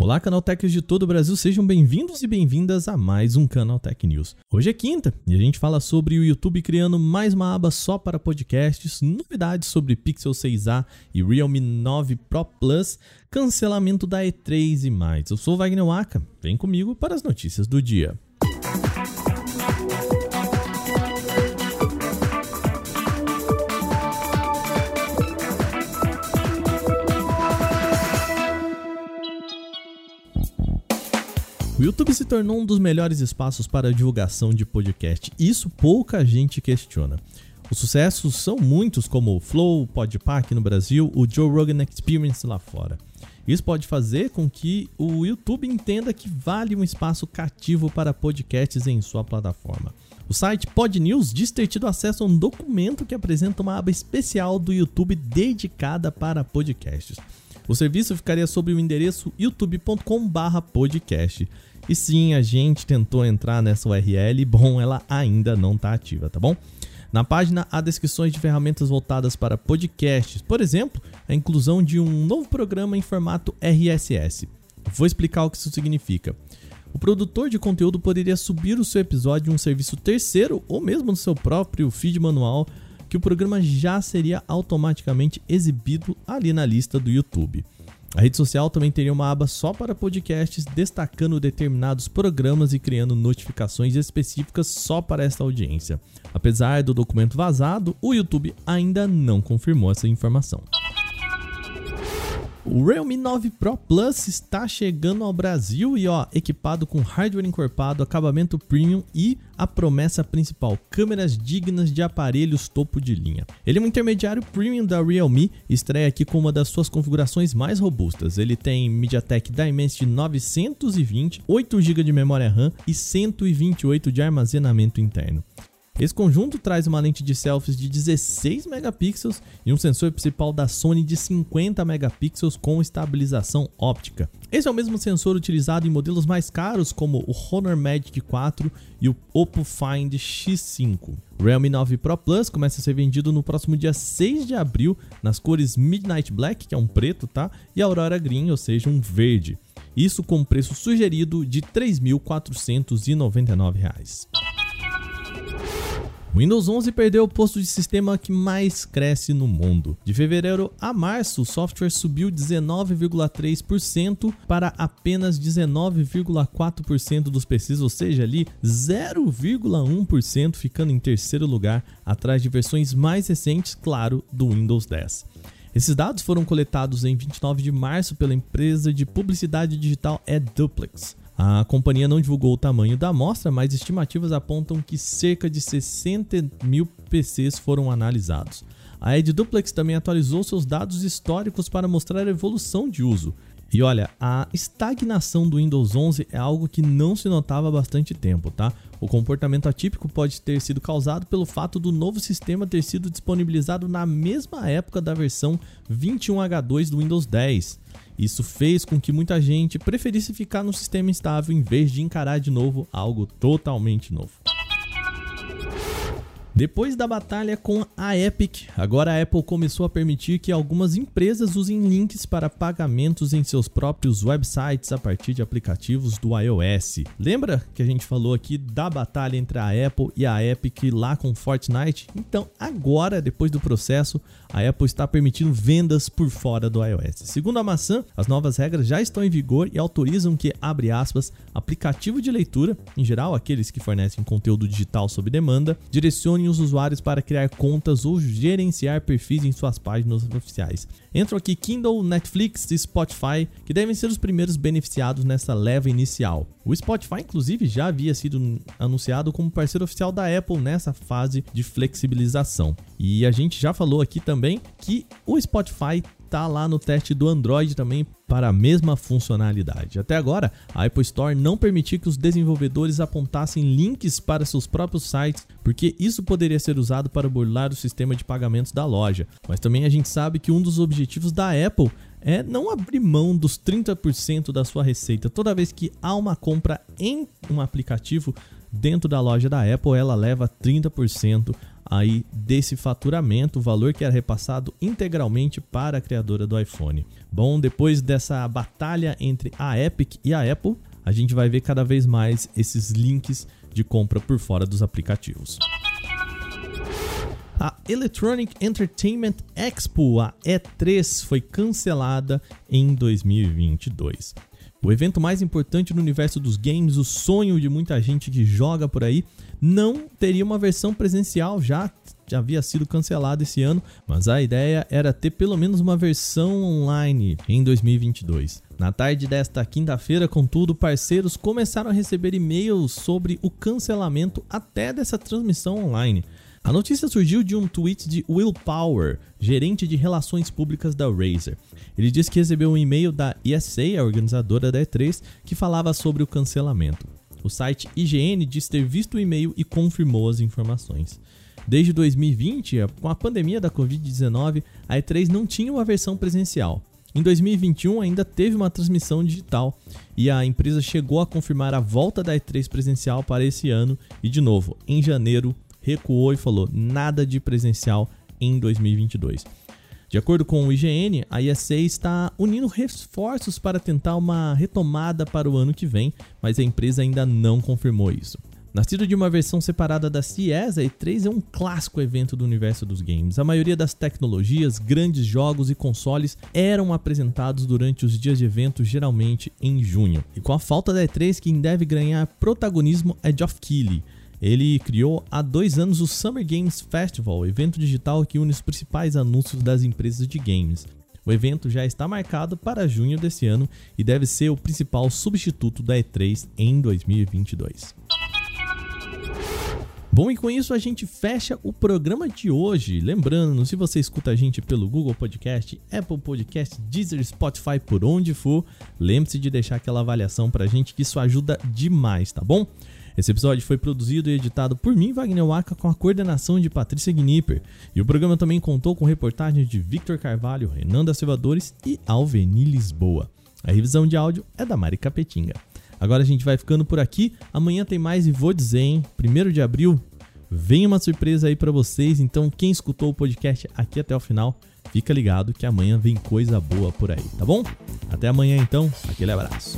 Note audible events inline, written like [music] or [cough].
Olá, Canaltechers de todo o Brasil, sejam bem-vindos e bem-vindas a mais um Canaltech News. Hoje é quinta e a gente fala sobre o YouTube criando mais uma aba só para podcasts, novidades sobre Pixel 6a e Realme 9 Pro Plus, cancelamento da E3 e mais. Eu sou Wagner Waka, vem comigo para as notícias do dia. O YouTube se tornou um dos melhores espaços para a divulgação de podcast. Isso pouca gente questiona. Os sucessos são muitos, como o Flow, o Podpah no Brasil, o Joe Rogan Experience lá fora. Isso pode fazer com que o YouTube entenda que vale um espaço cativo para podcasts em sua plataforma. O site Podnews diz ter tido acesso a um documento que apresenta uma aba especial do YouTube dedicada para podcasts. O serviço ficaria sob o endereço youtube.com/podcast. E sim, a gente tentou entrar nessa URL, [laughs] bom, ela ainda não está ativa, tá bom? Na página há descrições de ferramentas voltadas para podcasts, por exemplo, a inclusão de um novo programa em formato RSS. Vou explicar o que isso significa. O produtor de conteúdo poderia subir o seu episódio em um serviço terceiro ou mesmo no seu próprio feed manual, que o programa já seria automaticamente exibido ali na lista do YouTube. A rede social também teria uma aba só para podcasts, destacando determinados programas e criando notificações específicas só para esta audiência. Apesar do documento vazado, o YouTube ainda não confirmou essa informação. O Realme 9 Pro Plus está chegando ao Brasil e ó, equipado com hardware encorpado, acabamento premium e a promessa principal, câmeras dignas de aparelhos topo de linha. Ele é um intermediário premium da Realme estreia aqui com uma das suas configurações mais robustas. Ele tem MediaTek Dimensity 920, 8 GB de memória RAM e 128 de armazenamento interno. Esse conjunto traz uma lente de selfies de 16 megapixels e um sensor principal da Sony de 50 megapixels com estabilização óptica. Esse é o mesmo sensor utilizado em modelos mais caros como o Honor Magic 4 e o Oppo Find X5. O Realme 9 Pro Plus começa a ser vendido no próximo dia 6 de abril nas cores Midnight Black, que é um preto, tá? E Aurora Green, ou seja, um verde. Isso com preço sugerido de R$ 3.499. Windows 11 perdeu o posto de sistema que mais cresce no mundo. De fevereiro a março, o software subiu 19,3% para apenas 19,4% dos PCs, ou seja, ali 0,1% ficando em terceiro lugar, atrás de versões mais recentes, claro, do Windows 10. Esses dados foram coletados em 29 de março pela empresa de publicidade digital AdDuplex. A companhia não divulgou o tamanho da amostra, mas estimativas apontam que cerca de 60 mil PCs foram analisados. A EdDuplex também atualizou seus dados históricos para mostrar a evolução de uso. E olha, a estagnação do Windows 11 é algo que não se notava há bastante tempo, tá? O comportamento atípico pode ter sido causado pelo fato do novo sistema ter sido disponibilizado na mesma época da versão 21H2 do Windows 10. Isso fez com que muita gente preferisse ficar no sistema estável em vez de encarar de novo algo totalmente novo. Depois da batalha com a Epic, agora a Apple começou a permitir que algumas empresas usem links para pagamentos em seus próprios websites a partir de aplicativos do iOS. Lembra que a gente falou aqui da batalha entre a Apple e a Epic lá com Fortnite? Então, agora, depois do processo, a Apple está permitindo vendas por fora do iOS. Segundo a maçã, as novas regras já estão em vigor e autorizam que, abre aspas, aplicativo de leitura, em geral aqueles que fornecem conteúdo digital sob demanda, direcione os usuários para criar contas ou gerenciar perfis em suas páginas oficiais. Entram aqui Kindle, Netflix e Spotify, que devem ser os primeiros beneficiados nessa leva inicial. O Spotify, inclusive, já havia sido anunciado como parceiro oficial da Apple nessa fase de flexibilização. E a gente já falou aqui também que o Spotify tá lá no teste do Android também para a mesma funcionalidade. Até agora, a Apple Store não permitiu que os desenvolvedores apontassem links para seus próprios sites, porque isso poderia ser usado para burlar o sistema de pagamentos da loja. Mas também a gente sabe que um dos objetivos da Apple é não abrir mão dos 30% da sua receita. Toda vez que há uma compra em um aplicativo dentro da loja da Apple, ela leva 30% aí desse faturamento, o valor que era repassado integralmente para a criadora do iPhone. Bom, depois dessa batalha entre a Epic e a Apple, a gente vai ver cada vez mais esses links de compra por fora dos aplicativos. A Electronic Entertainment Expo, a E3, foi cancelada em 2022. O evento mais importante no universo dos games, o sonho de muita gente que joga por aí, não teria uma versão presencial, já, já havia sido cancelado esse ano, mas a ideia era ter pelo menos uma versão online em 2022. Na tarde desta quinta-feira, contudo, parceiros começaram a receber e-mails sobre o cancelamento até dessa transmissão online. A notícia surgiu de um tweet de Will Power, gerente de relações públicas da Razer. Ele disse que recebeu um e-mail da ESA, a organizadora da E3, que falava sobre o cancelamento. O site IGN disse ter visto o e-mail e confirmou as informações. Desde 2020, com a pandemia da Covid-19, a E3 não tinha uma versão presencial. Em 2021 ainda teve uma transmissão digital e a empresa chegou a confirmar a volta da E3 presencial para esse ano e de novo, em janeiro, recuou e falou nada de presencial em 2022. De acordo com o IGN, a ISA está unindo reforços para tentar uma retomada para o ano que vem, mas a empresa ainda não confirmou isso. Nascido de uma versão separada da CES, a E3 é um clássico evento do universo dos games. A maioria das tecnologias, grandes jogos e consoles eram apresentados durante os dias de evento, geralmente em junho. E com a falta da E3, quem deve ganhar protagonismo é Geoff Keighley, ele criou há dois anos o Summer Games Festival, evento digital que une os principais anúncios das empresas de games. O evento já está marcado para junho desse ano e deve ser o principal substituto da E3 em 2022. Bom, e com isso a gente fecha o programa de hoje. Lembrando, se você escuta a gente pelo Google Podcast, Apple Podcast, Deezer, Spotify, por onde for, lembre-se de deixar aquela avaliação pra gente que isso ajuda demais, tá bom? Esse episódio foi produzido e editado por mim, Wagner Waka, com a coordenação de Patrícia Gnipper. E o programa também contou com reportagens de Victor Carvalho, Renan da Silvadores e Alveni Lisboa. A revisão de áudio é da Mari Capetinga. Agora a gente vai ficando por aqui. Amanhã tem mais e vou dizer, hein? 1 de abril, vem uma surpresa aí para vocês. Então, quem escutou o podcast aqui até o final, fica ligado que amanhã vem coisa boa por aí, tá bom? Até amanhã então, aquele abraço.